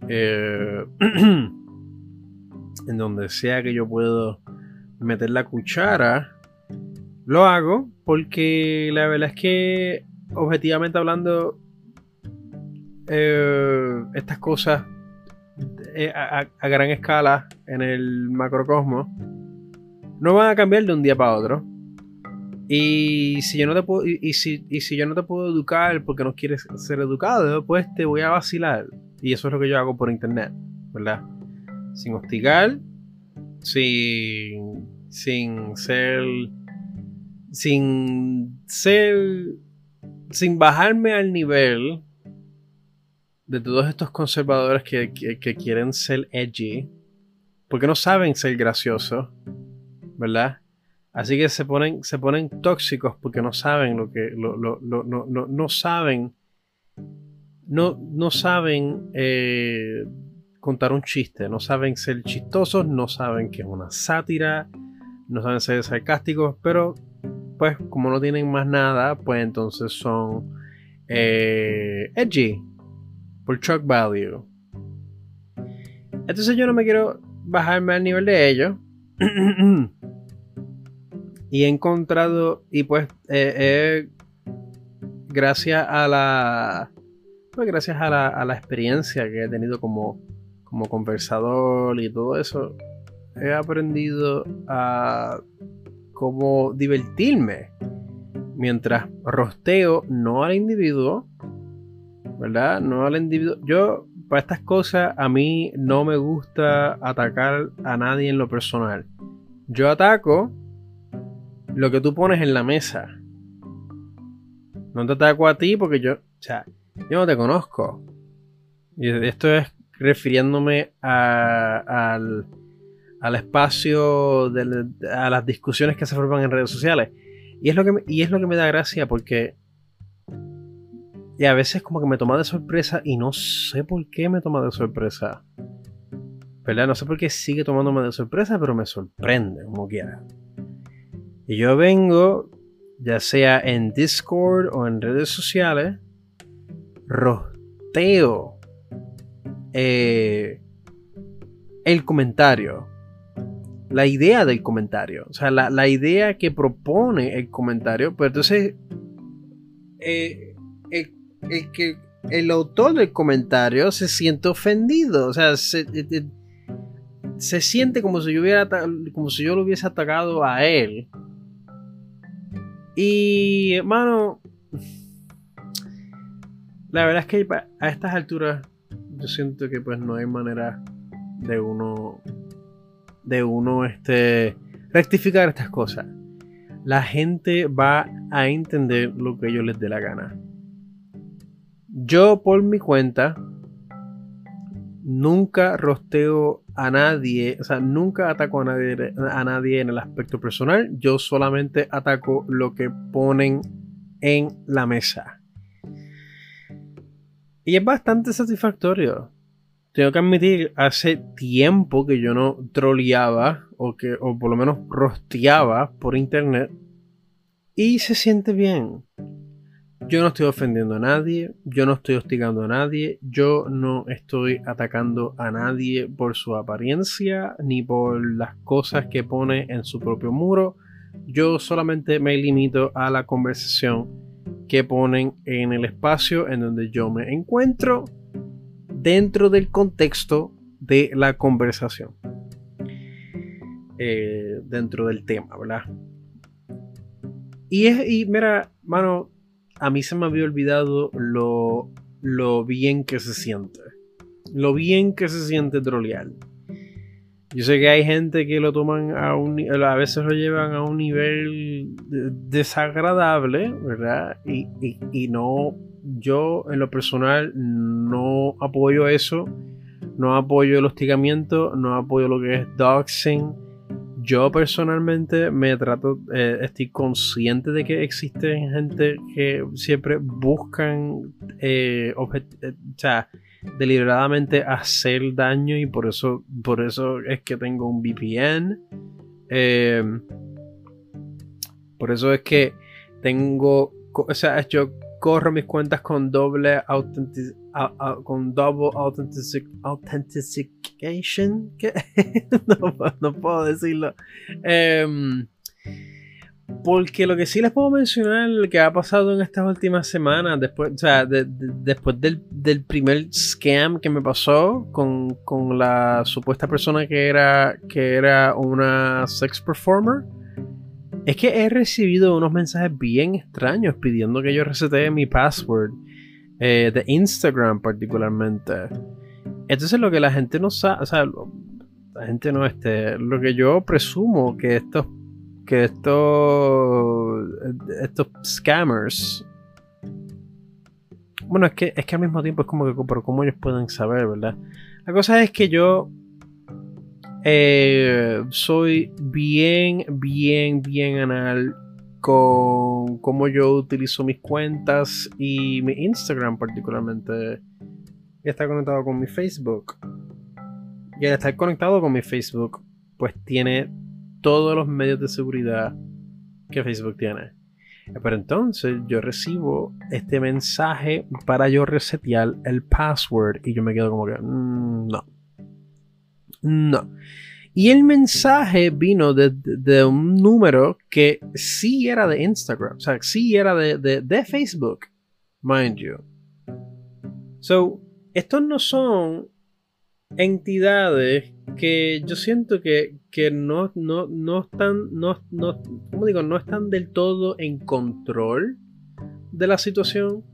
en donde sea que yo puedo meter la cuchara, lo hago porque la verdad es que objetivamente hablando, estas cosas a, a gran escala en el macrocosmos no van a cambiar de un día para otro y si yo no te puedo, y, si, si yo no te puedo educar porque no quieres ser educado, pues te voy a vacilar. Y eso es lo que yo hago por internet, ¿verdad? Sin hostigar, sin, sin ser, sin ser, sin bajarme al nivel de todos estos conservadores que, que quieren ser edgy, porque no saben ser graciosos, ¿verdad? Así que se ponen, se ponen tóxicos porque no saben lo que. no, saben. No, no saben eh, contar un chiste. No saben ser chistosos. No saben que es una sátira. No saben ser sarcásticos. Pero, pues, como no tienen más nada, pues entonces son eh, edgy. Por shock value. Entonces yo no me quiero bajarme al nivel de ellos. y he encontrado, y pues, eh, gracias a la, pues gracias a la, a la, experiencia que he tenido como, como conversador y todo eso, he aprendido a cómo divertirme mientras rosteo no al individuo, ¿verdad? No al individuo. Yo, para estas cosas, a mí no me gusta atacar a nadie en lo personal. Yo ataco lo que tú pones en la mesa. No te ataco a ti porque yo, o sea, yo no te conozco. Y esto es refiriéndome al, al espacio, de, a las discusiones que se forman en redes sociales. Y es, lo que me, y es lo que me da gracia porque y a veces como que me toma de sorpresa y no sé por qué me toma de sorpresa. ¿Verdad? No sé por qué sigue tomándome de sorpresa, pero me sorprende, como quiera. Y yo vengo, ya sea en Discord o en redes sociales, rosteo eh, el comentario. La idea del comentario. O sea, la, idea que propone el comentario. Pero entonces, eh, el, que el autor del comentario se siente ofendido. O sea, se, eh, se siente como si yo hubiera como si yo lo hubiese atacado a él y, hermano, La verdad es que a estas alturas yo siento que pues no hay manera de uno de uno este rectificar estas cosas. La gente va a entender lo que ellos les dé la gana. Yo por mi cuenta nunca rosteo a nadie, o sea, nunca ataco a nadie, a nadie en el aspecto personal. Yo solamente ataco lo que ponen en la mesa. Y es bastante satisfactorio. Tengo que admitir, hace tiempo que yo no troleaba o que o por lo menos rosteaba por internet y se siente bien. Yo no estoy ofendiendo a nadie, yo no estoy hostigando a nadie, yo no estoy atacando a nadie por su apariencia ni por las cosas que pone en su propio muro. Yo solamente me limito a la conversación que ponen en el espacio en donde yo me encuentro dentro del contexto de la conversación. Eh, dentro del tema, ¿verdad? Y, es, y mira, mano, a mí se me había olvidado lo, lo bien que se siente. Lo bien que se siente trolear. Yo sé que hay gente que lo toman a un a veces lo llevan a un nivel desagradable, ¿verdad? Y, y, no, yo en lo personal no apoyo eso, no apoyo el hostigamiento, no apoyo lo que es doxing, yo personalmente me trato, eh, estoy consciente de que existen gente que siempre buscan, eh, eh, o sea, deliberadamente hacer daño y por eso, por eso es que tengo un VPN. Por eso es que tengo, o sea, corro mis cuentas con doble autenticidad con double authentic authentication. no, puedo decirlo. Em, porque lo que sí les puedo mencionar, lo que ha pasado en estas últimas semanas, después, o sea, después del, primer scam que me pasó con, con, la supuesta persona que era, que era una sex performer, es que he recibido unos mensajes bien extraños pidiendo que yo resete mi password eh, de Instagram particularmente. Entonces lo que la gente no sabe, o sea, la gente no este, lo que yo presumo que estos que estos estos scammers bueno, es que es que al mismo tiempo es como que pero cómo ellos pueden saber, ¿verdad? La cosa es que yo eh, soy bien, bien, bien anal con cómo yo utilizo mis cuentas y mi Instagram particularmente. Y está conectado con mi Facebook. Y al estar conectado con mi Facebook, pues tiene todos los medios de seguridad que Facebook tiene. Pero entonces yo recibo este mensaje para yo resetear el password y yo me quedo como que, mm, no. No. Y el mensaje vino de, un número que sí era de Instagram, o sea, sí era de, Facebook, mind you. So, estos no son entidades que yo siento que, no, no, no, están, no, no, digo? No están del todo en control de la situación.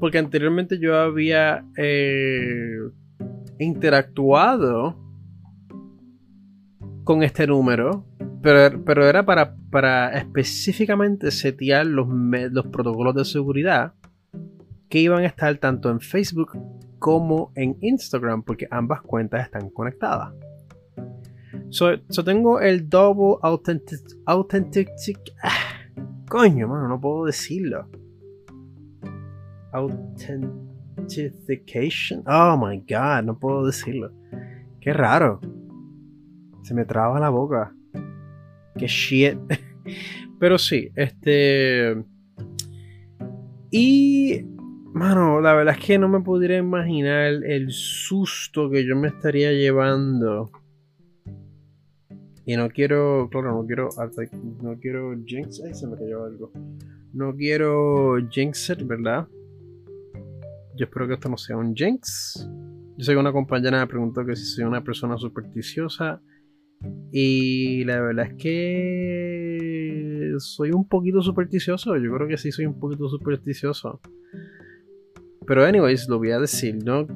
Porque anteriormente yo había eh, interactuado con este número, pero, pero era para, para específicamente setear los, los protocolos de seguridad que iban a estar tanto en Facebook como en Instagram, porque ambas cuentas están conectadas. So, tengo el double authentic, authentic ah, coño, mano, no puedo decirlo. Authentication. Oh my god, no puedo decirlo. Qué raro. Se me traba la boca. Qué shit. Pero sí, este. Y. Mano, la verdad es que no me podría imaginar el susto que yo me estaría llevando. Y no quiero. Claro, no quiero. No quiero jinx. Ay, se me cayó algo. No quiero jinx ¿verdad? Yo espero que esto no sea un jinx. Yo sé que una compañera me preguntó que si soy una persona supersticiosa. Y la verdad es que soy un poquito supersticioso. Yo creo que sí soy un poquito supersticioso. Pero anyways, lo voy a decir, ¿no?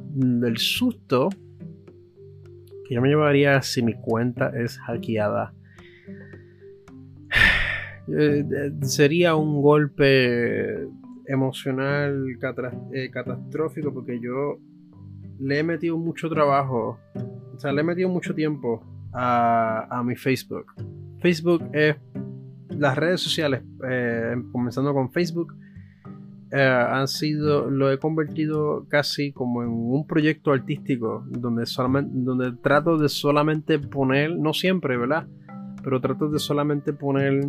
El susto que yo me llevaría si mi cuenta es hackeada. Eh, sería un golpe emocional eh, catastrófico porque yo le he metido mucho trabajo, o sea, le he metido mucho tiempo a, mi Facebook. Facebook es las redes sociales, eh, comenzando con Facebook, eh, han sido, lo he convertido casi como en un proyecto artístico donde, solamente, donde trato de solamente poner, no siempre, ¿verdad? Pero trato de solamente poner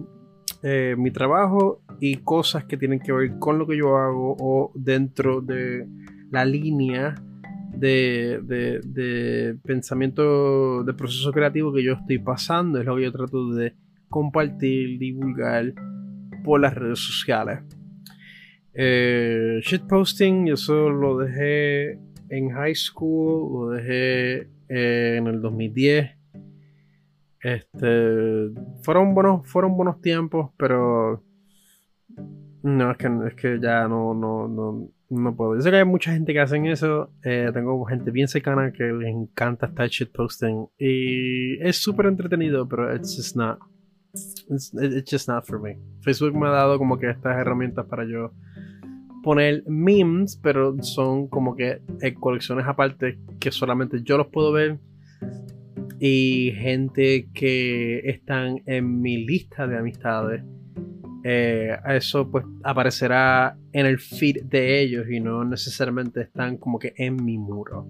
eh, mi trabajo y cosas que tienen que ver con lo que yo hago o dentro de la línea de, de, pensamiento, de proceso creativo que yo estoy pasando. Es lo que yo trato de compartir, divulgar por las redes sociales. Eh, shitposting, yo solo lo dejé en high school, lo dejé eh, en el 2010. Este, fueron buenos, fueron buenos tiempos, pero no, es que, es que ya no, no, no, no puedo. Yo sé que hay mucha gente que hacen eso. Eh, tengo gente bien cercana que les encanta estar shitposting. Y es súper entretenido, pero it's just not. It's, it's, just not for me. Facebook me ha dado como que estas herramientas para yo poner memes, pero son como que eh, colecciones aparte que solamente yo los puedo ver. Y gente que están en mi lista de amistades eh, eso pues aparecerá en el feed de ellos y no necesariamente están como que en mi muro.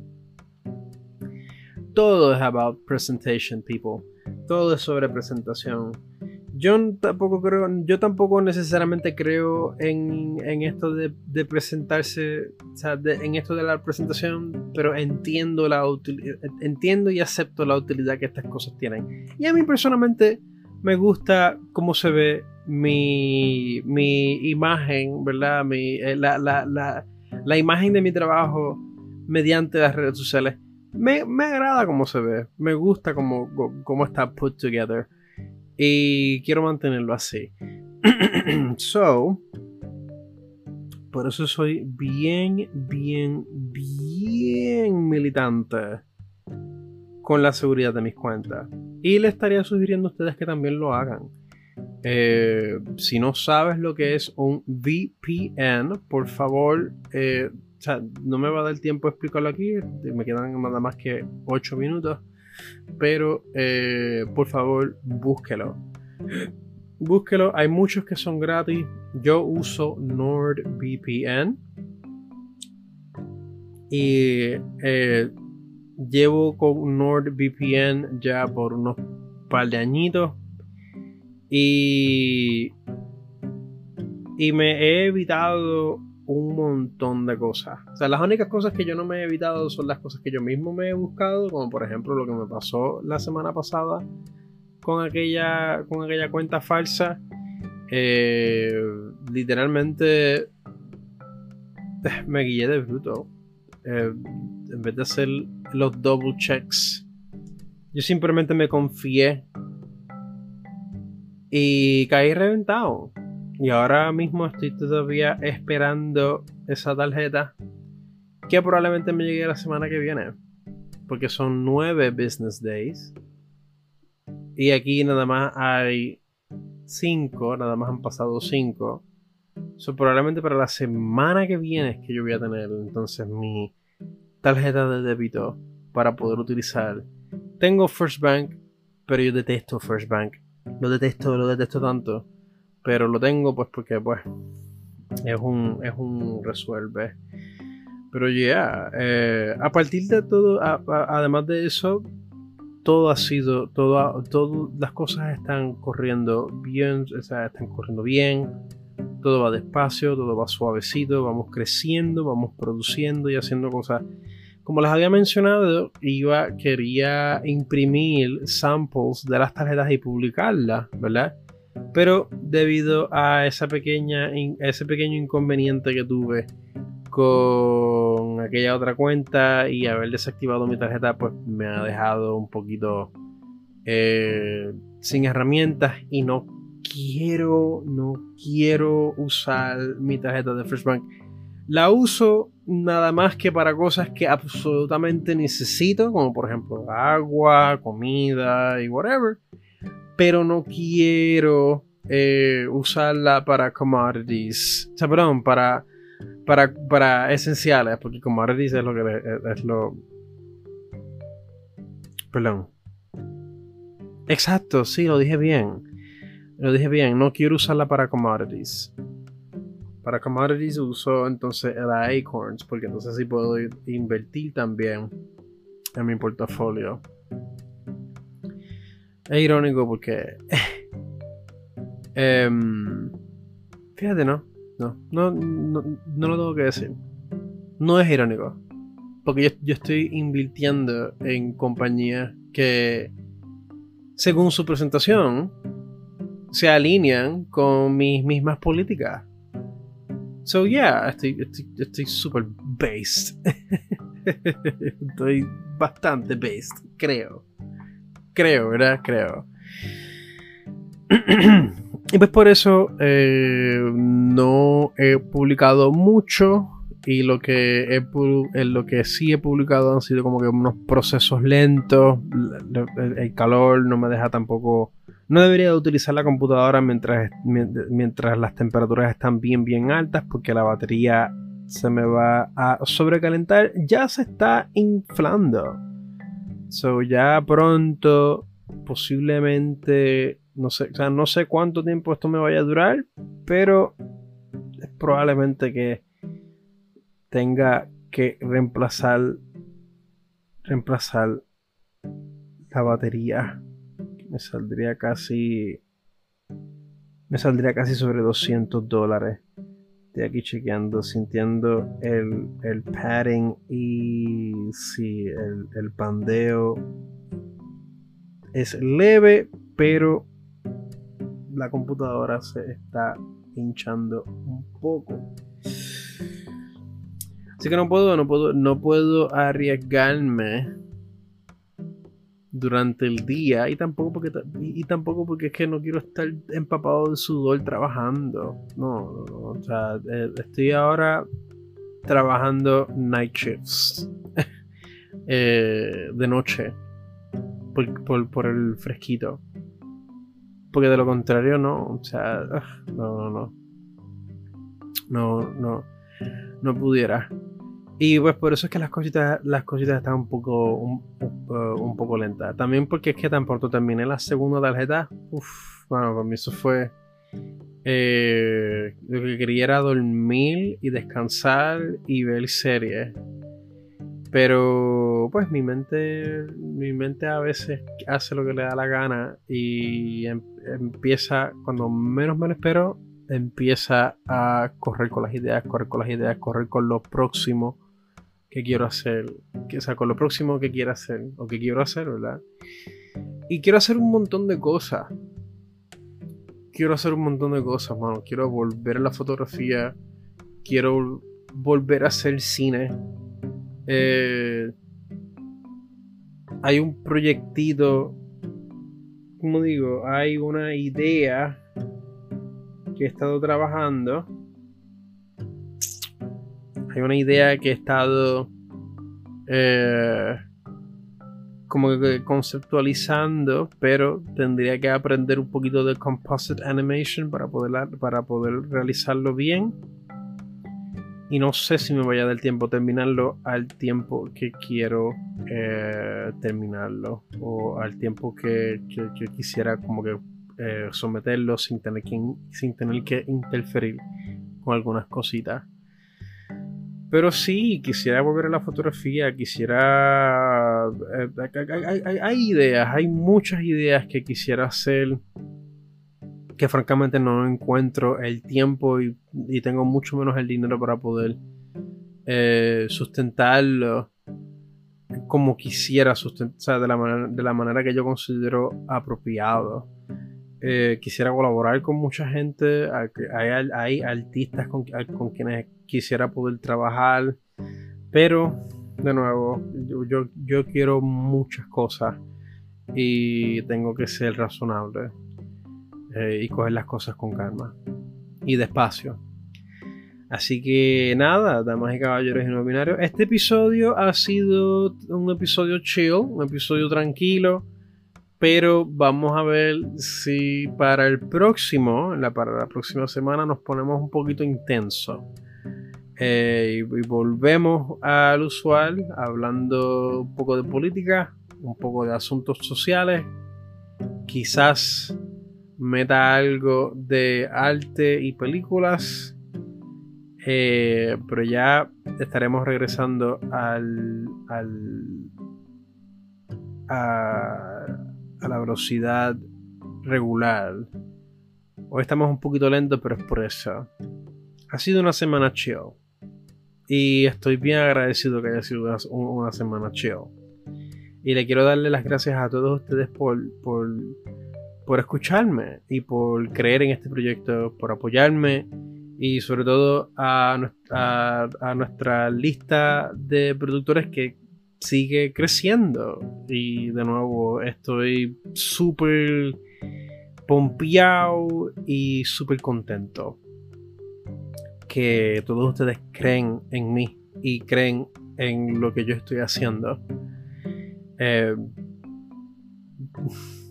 Todo es about presentation, people. Todo es sobre presentación. Yo tampoco creo, yo tampoco necesariamente creo en, esto de, presentarse, o sea, en esto de la presentación, pero entiendo la entiendo y acepto la utilidad que estas cosas tienen. Y a mí personalmente me gusta cómo se ve mi, mi imagen, ¿verdad? Mi, eh, la, la, la, la, imagen de mi trabajo mediante las redes sociales. Me, me agrada cómo se ve, me gusta cómo, cómo está put together y quiero mantenerlo así. so, por eso soy bien, bien, bien militante con la seguridad de mis cuentas. Y le estaría sugiriendo a ustedes que también lo hagan. Eh, si no sabes lo que es un VPN, por favor, eh, no me va a dar tiempo de explicarlo aquí, me quedan nada más que 8 minutos, pero eh, por favor, búsquelo. Búsquelo, hay muchos que son gratis. Yo uso NordVPN y llevo con NordVPN ya por unos par de añitos y, y me he evitado un montón de cosas. O sea, las únicas cosas que yo no me he evitado son las cosas que yo mismo me he buscado, como por ejemplo lo que me pasó la semana pasada con aquella, con aquella cuenta falsa. Eh, literalmente me guillé de bruto. Eh, en vez de hacer los double checks, yo simplemente me confié y caí reventado. Y ahora mismo estoy todavía esperando esa tarjeta que probablemente me llegue la semana que viene. Porque son nueve business days. Y aquí nada más hay cinco, nada más han pasado cinco. So, probablemente para la semana que viene es que yo voy a tener entonces mi tarjeta de débito para poder utilizar. Tengo First Bank, pero yo detesto First Bank lo detesto, lo detesto tanto. Pero lo tengo pues porque pues es un, es un resuelve. Pero ya, eh, a partir de todo, además de eso, todo ha sido, todo, todo, las cosas están corriendo bien, o sea, están corriendo bien, todo va despacio, todo va suavecito, vamos creciendo, vamos produciendo y haciendo cosas como les había mencionado, iba, quería imprimir samples de las tarjetas y publicarlas, ¿verdad? Pero debido a ese pequeño inconveniente que tuve con aquella otra cuenta y haber desactivado mi tarjeta, pues me ha dejado un poquito eh, sin herramientas y no quiero, no quiero usar mi tarjeta de First Bank La uso nada más que para cosas que absolutamente necesito, como por ejemplo agua, comida y whatever. Pero no quiero eh, usarla para commodities. O sea, perdón, para, para, para esenciales, porque commodities es lo que es lo. Perdón. Exacto, sí, lo dije bien. Lo dije bien, no quiero usarla para commodities. Para commodities uso entonces la Acorns, porque entonces sí puedo invertir también en mi portafolio. Es irónico porque. Em, fíjate, no. No, no, no, lo tengo que decir. No es irónico. Porque yo, yo estoy invirtiendo en compañías que, según su presentación, se alinean con mis mismas políticas. So yeah, estoy estoy super based. estoy bastante based, creo. Creo, ¿verdad? Creo. y pues por eso eh, no he publicado mucho. Y lo que, he, lo que sí he publicado han sido como que unos procesos lentos. El calor no me deja tampoco no debería utilizar la computadora mientras, mientras las temperaturas están bien bien altas porque la batería se me va a sobrecalentar. Ya se está inflando. So ya pronto, posiblemente, no sé, no sé cuánto tiempo esto me vaya a durar, pero es probablemente que tenga que reemplazar reemplazar la batería me saldría casi. Me saldría casi sobre 200 dólares. Estoy aquí chequeando, sintiendo el, el padding y sí, el, el pandeo es leve, pero la computadora se está hinchando un poco. Así que no puedo, no puedo, no puedo arriesgarme durante el día y tampoco porque y, tampoco porque es que no quiero estar empapado de sudor trabajando. No, no, o sea eh, estoy ahora trabajando night shifts eh, de noche por, por, el fresquito. Porque de lo contrario no o sea no no no. No no no pudiera y pues por eso es que las cositas, las cositas están un poco, un, uh, poco lentas. También porque es que tan pronto terminé la segunda tarjeta. Uff, bueno, para mí eso fue. Eh, lo que quería era dormir y descansar y ver series. Pero pues mi mente, mi mente a veces hace lo que le da la gana y em, empieza, cuando menos me lo espero, empieza a correr con las ideas, correr con las ideas, correr con lo próximo que quiero hacer, o lo próximo que quiero hacer, o que quiero hacer, ¿verdad? Y quiero hacer un montón de cosas. Quiero hacer un montón de cosas, mano. Quiero volver a la fotografía. Quiero volver a hacer cine. Eh, hay un proyectito. Como digo, hay una idea que he estado trabajando hay una idea que he estado eh, como que conceptualizando, pero tendría que aprender un poquito de composite animation para poder, para poder realizarlo bien. Y no sé si me vaya del tiempo terminarlo al tiempo que quiero eh, terminarlo. O al tiempo que, quisiera como que eh, someterlo sin tener, que, sin tener que interferir con algunas cositas. Pero sí, quisiera volver a la fotografía, quisiera... Eh, hay, ideas, hay muchas ideas que quisiera hacer que francamente no encuentro el tiempo y, tengo mucho menos el dinero para poder eh, sustentarlo como quisiera sustentar, de la, manera, de la manera que yo considero apropiado. Eh, quisiera colaborar con mucha gente, hay, artistas con, quienes quisiera poder trabajar, pero de nuevo, yo, yo, quiero muchas cosas y tengo que ser razonable eh, y coger las cosas con calma y despacio. Así que nada, damas y caballeros y no binarios. Este episodio ha sido un episodio chill, un episodio tranquilo. Pero vamos a ver si para el próximo, para la próxima semana, nos ponemos un poquito intenso. Eh, y, volvemos al usual, hablando un poco de política, un poco de asuntos sociales. Quizás meta algo de arte y películas. Eh, pero ya estaremos regresando al, al a la velocidad regular. Hoy estamos un poquito lentos, pero es por eso. Ha sido una semana chill. Y estoy bien agradecido que haya sido una, semana chill. Y le quiero darle las gracias a todos ustedes por, por, por escucharme y por creer en este proyecto, por apoyarme y sobre todo a, nuestra lista de productores que sigue creciendo. Y de nuevo, estoy súper pompeado y súper contento. Que todos ustedes creen en mí y creen en lo que yo estoy haciendo. Eh,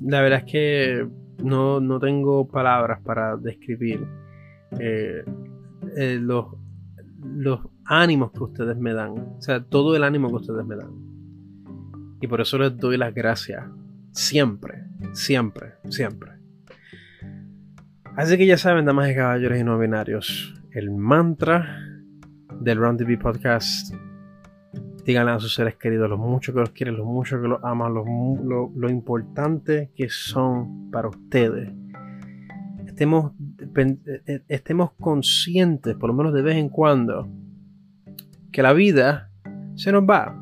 la verdad es que no, tengo palabras para describir eh, eh, los, los ánimos que ustedes me dan. O sea, todo el ánimo que ustedes me dan. Y por eso les doy las gracias. Siempre, siempre, siempre. Así que ya saben, damas y caballeros y no binarios, el mantra del Round TV Podcast. Díganle a sus seres queridos lo mucho que los quieren, lo mucho que los aman, lo, lo importante que son para ustedes. Estemos, eh, estemos conscientes, por lo menos de vez en cuando, que la vida se nos va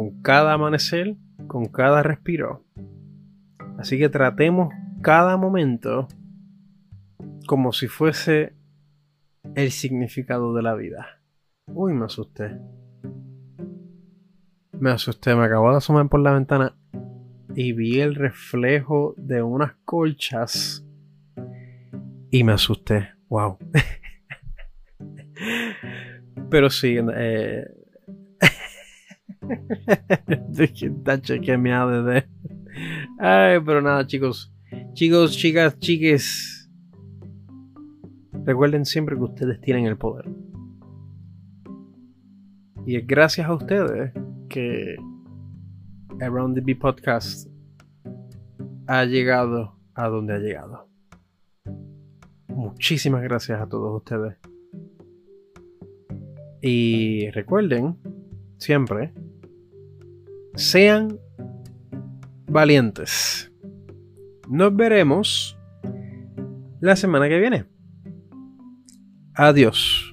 con cada amanecer, con cada respiro. Así que tratemos cada momento como si fuese el significado de la vida. Uy, me asusté. Me asusté, me acabo de asomar por la ventana y vi el reflejo de unas colchas y me asusté. Wow. Pero sí, eh... Está chequeado de. Ay, pero nada, chicos. Chicos, chicas, chiques. Recuerden siempre que ustedes tienen el poder. Y es gracias a ustedes que Around the Bee Podcast ha llegado a donde ha llegado. Muchísimas gracias a todos ustedes. Y recuerden, siempre, sean valientes. Nos veremos la semana que viene. Adiós.